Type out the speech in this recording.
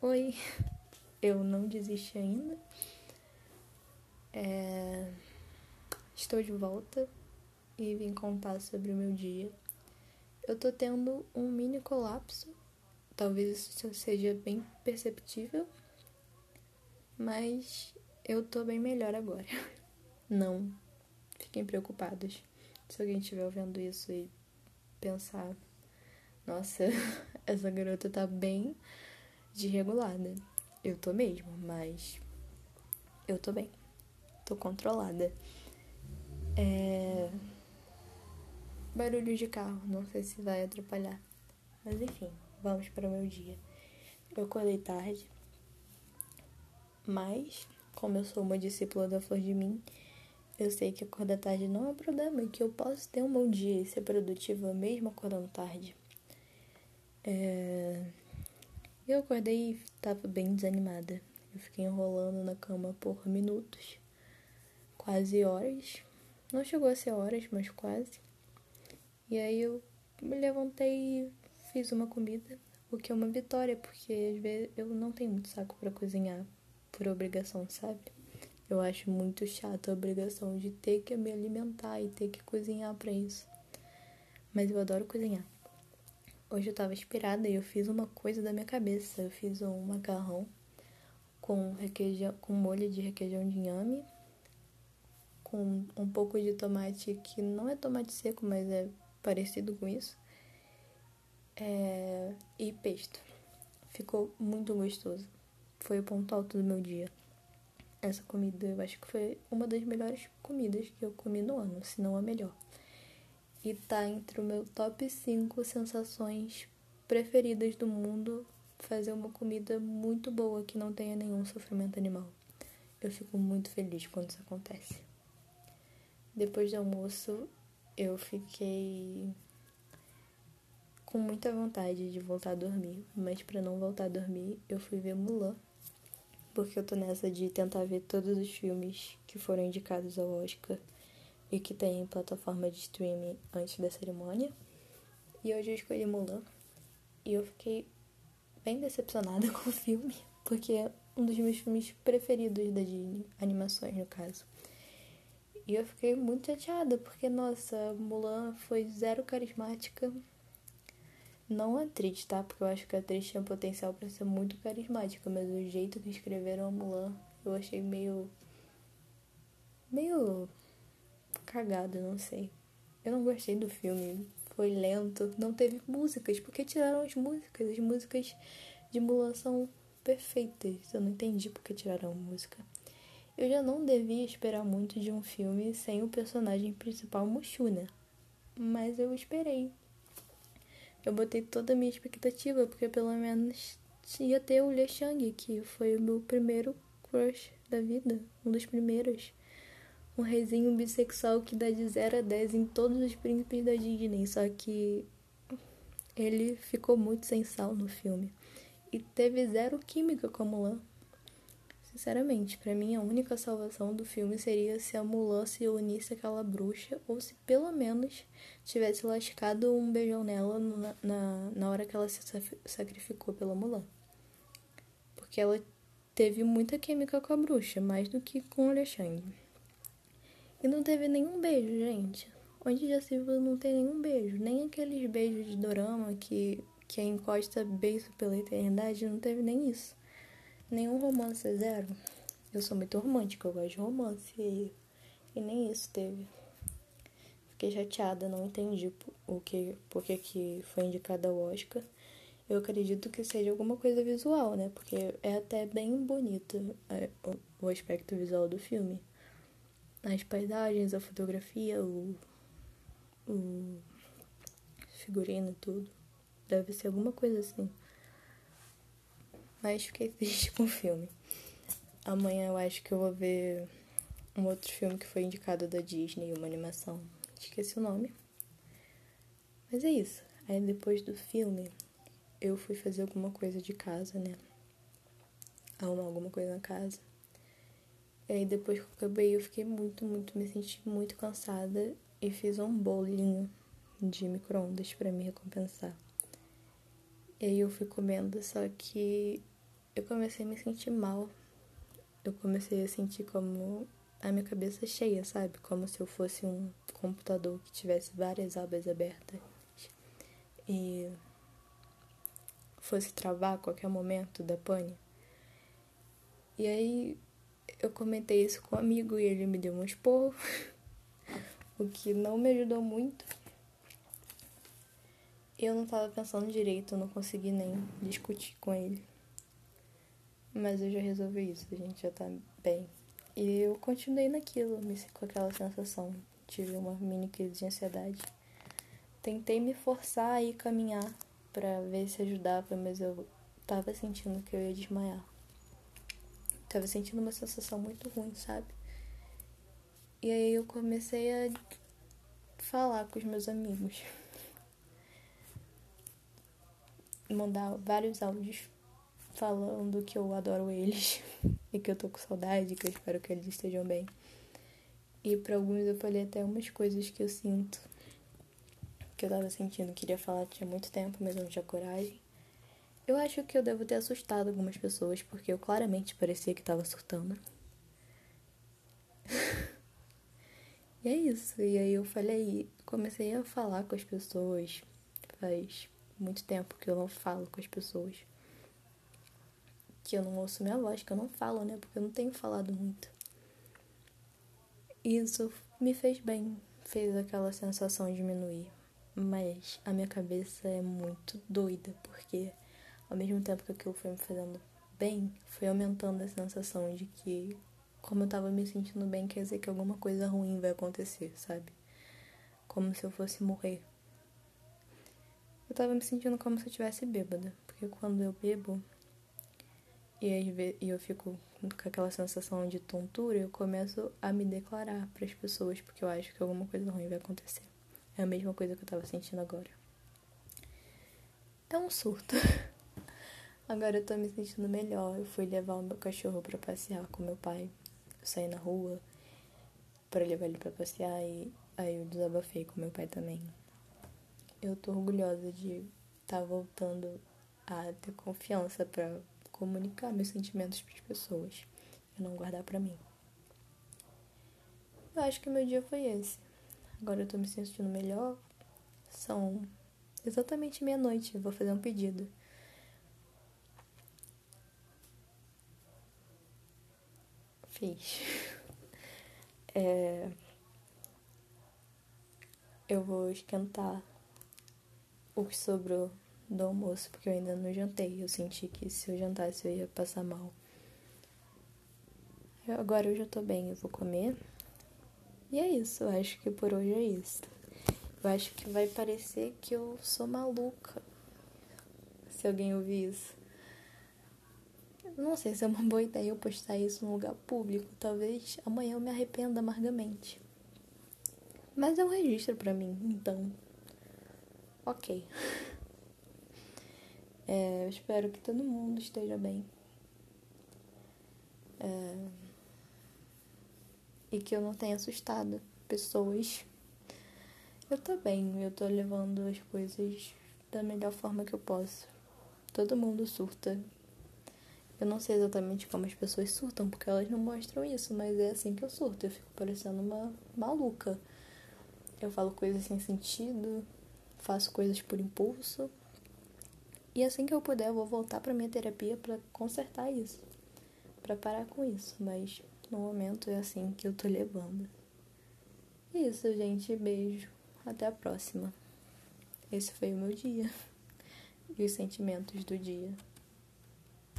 Oi, eu não desisti ainda. É... Estou de volta e vim contar sobre o meu dia. Eu tô tendo um mini colapso, talvez isso seja bem perceptível, mas eu tô bem melhor agora. Não fiquem preocupados se alguém estiver ouvindo isso e pensar: nossa, essa garota tá bem desregulada. Eu tô mesmo, mas eu tô bem. Tô controlada. É... Barulho de carro, não sei se vai atrapalhar. Mas enfim, vamos para o meu dia. Eu acordei tarde, mas como eu sou uma discípula da Flor de Mim, eu sei que acordar tarde não é um problema e que eu posso ter um bom dia e ser produtiva mesmo acordando tarde. É... Eu acordei e estava bem desanimada. Eu fiquei enrolando na cama por minutos, quase horas. Não chegou a ser horas, mas quase. E aí eu me levantei e fiz uma comida, o que é uma vitória, porque às vezes eu não tenho muito saco para cozinhar por obrigação, sabe? Eu acho muito chato a obrigação de ter que me alimentar e ter que cozinhar para isso. Mas eu adoro cozinhar. Hoje eu tava inspirada e eu fiz uma coisa da minha cabeça. Eu fiz um macarrão com requeijão, com molho de requeijão de inhame, com um pouco de tomate que não é tomate seco, mas é parecido com isso. É, e pesto. Ficou muito gostoso. Foi o ponto alto do meu dia. Essa comida, eu acho que foi uma das melhores comidas que eu comi no ano, se não a melhor e tá entre o meu top 5 sensações preferidas do mundo fazer uma comida muito boa que não tenha nenhum sofrimento animal. Eu fico muito feliz quando isso acontece. Depois do almoço, eu fiquei com muita vontade de voltar a dormir, mas para não voltar a dormir, eu fui ver Mulan, porque eu tô nessa de tentar ver todos os filmes que foram indicados ao Oscar e que tem plataforma de streaming antes da cerimônia. E hoje eu escolhi Mulan. E eu fiquei bem decepcionada com o filme, porque é um dos meus filmes preferidos da Disney, animações no caso. E eu fiquei muito chateada, porque, nossa, Mulan foi zero carismática. Não a atriz, tá? Porque eu acho que a atriz tinha potencial para ser muito carismática, mas o jeito que escreveram a Mulan eu achei meio. meio cagada, não sei. Eu não gostei do filme, foi lento, não teve músicas, porque tiraram as músicas. As músicas de Mulan são perfeitas. Eu não entendi porque tiraram música. Eu já não devia esperar muito de um filme sem o personagem principal Mushu, né? Mas eu esperei. Eu botei toda a minha expectativa, porque pelo menos ia ter o Liu Shang, que foi o meu primeiro crush da vida, um dos primeiros um reizinho bissexual que dá de 0 a 10 em todos os príncipes da Disney, só que ele ficou muito sem sal no filme. E teve zero química com a Mulan. Sinceramente, para mim a única salvação do filme seria se a Mulan se unisse àquela bruxa, ou se pelo menos tivesse lascado um beijão nela na, na, na hora que ela se sacrificou pela Mulan. Porque ela teve muita química com a bruxa, mais do que com o Alexandre. E não teve nenhum beijo, gente. Onde já se viu não tem nenhum beijo. Nem aqueles beijos de dorama que, que encosta beijo pela eternidade, não teve nem isso. Nenhum romance zero. Eu sou muito romântica, eu gosto de romance e, e nem isso teve. Fiquei chateada, não entendi o que, porque que foi indicada ao Oscar. Eu acredito que seja alguma coisa visual, né? Porque é até bem bonito é, o aspecto visual do filme as paisagens, a fotografia, o, o figurino, tudo. Deve ser alguma coisa assim. Mas fiquei triste com o filme. Amanhã eu acho que eu vou ver um outro filme que foi indicado da Disney, uma animação. Esqueci o nome. Mas é isso. Aí depois do filme, eu fui fazer alguma coisa de casa, né? Arrumar alguma coisa na casa. E aí depois que eu acabei, eu fiquei muito, muito, me senti muito cansada e fiz um bolinho de micro-ondas pra me recompensar. E aí eu fui comendo, só que eu comecei a me sentir mal. Eu comecei a sentir como a minha cabeça cheia, sabe? Como se eu fosse um computador que tivesse várias abas abertas e fosse travar a qualquer momento da pane. E aí eu comentei isso com um amigo e ele me deu um esporro, o que não me ajudou muito. Eu não tava pensando direito, não consegui nem discutir com ele. Mas eu já resolvi isso, a gente já tá bem. E eu continuei naquilo, com aquela sensação. Tive uma mini crise de ansiedade. Tentei me forçar a ir caminhar para ver se ajudava, mas eu tava sentindo que eu ia desmaiar. Tava sentindo uma sensação muito ruim, sabe? E aí eu comecei a falar com os meus amigos. Mandar vários áudios falando que eu adoro eles e que eu tô com saudade, que eu espero que eles estejam bem. E para alguns eu falei até umas coisas que eu sinto, que eu tava sentindo, queria falar tinha muito tempo, mas eu não tinha coragem. Eu acho que eu devo ter assustado algumas pessoas, porque eu claramente parecia que tava surtando. e é isso. E aí eu falei, comecei a falar com as pessoas. Faz muito tempo que eu não falo com as pessoas que eu não ouço minha voz, que eu não falo, né? Porque eu não tenho falado muito. Isso me fez bem, fez aquela sensação diminuir. Mas a minha cabeça é muito doida, porque ao mesmo tempo que aquilo foi me fazendo bem, foi aumentando a sensação de que, como eu tava me sentindo bem, quer dizer que alguma coisa ruim vai acontecer, sabe? Como se eu fosse morrer. Eu tava me sentindo como se eu tivesse bêbada, porque quando eu bebo, e, eu fico com aquela sensação de tontura, eu começo a me declarar para as pessoas, porque eu acho que alguma coisa ruim vai acontecer. É a mesma coisa que eu tava sentindo agora. É um surto. Agora eu tô me sentindo melhor. Eu fui levar o meu cachorro para passear com meu pai. Eu saí na rua para levar ele para passear e aí eu desabafei com meu pai também. Eu tô orgulhosa de estar tá voltando a ter confiança para comunicar meus sentimentos para as pessoas e não guardar para mim. Eu acho que meu dia foi esse. Agora eu tô me sentindo melhor. São exatamente meia-noite. Vou fazer um pedido. Fiz. É... Eu vou esquentar o que sobrou do almoço, porque eu ainda não jantei. Eu senti que se eu jantasse eu ia passar mal. Eu, agora eu já tô bem, eu vou comer. E é isso, eu acho que por hoje é isso. Eu acho que vai parecer que eu sou maluca. Se alguém ouvir isso. Não sei se é uma boa ideia eu postar isso num lugar público. Talvez amanhã eu me arrependa amargamente. Mas é um registro para mim, então. Ok. É, eu espero que todo mundo esteja bem. É, e que eu não tenha assustado pessoas. Eu tô bem, eu tô levando as coisas da melhor forma que eu posso. Todo mundo surta. Eu não sei exatamente como as pessoas surtam, porque elas não mostram isso, mas é assim que eu surto. Eu fico parecendo uma maluca. Eu falo coisas sem sentido, faço coisas por impulso. E assim que eu puder, eu vou voltar para minha terapia para consertar isso, para parar com isso, mas no momento é assim que eu tô levando. Isso, gente, beijo. Até a próxima. Esse foi o meu dia e os sentimentos do dia.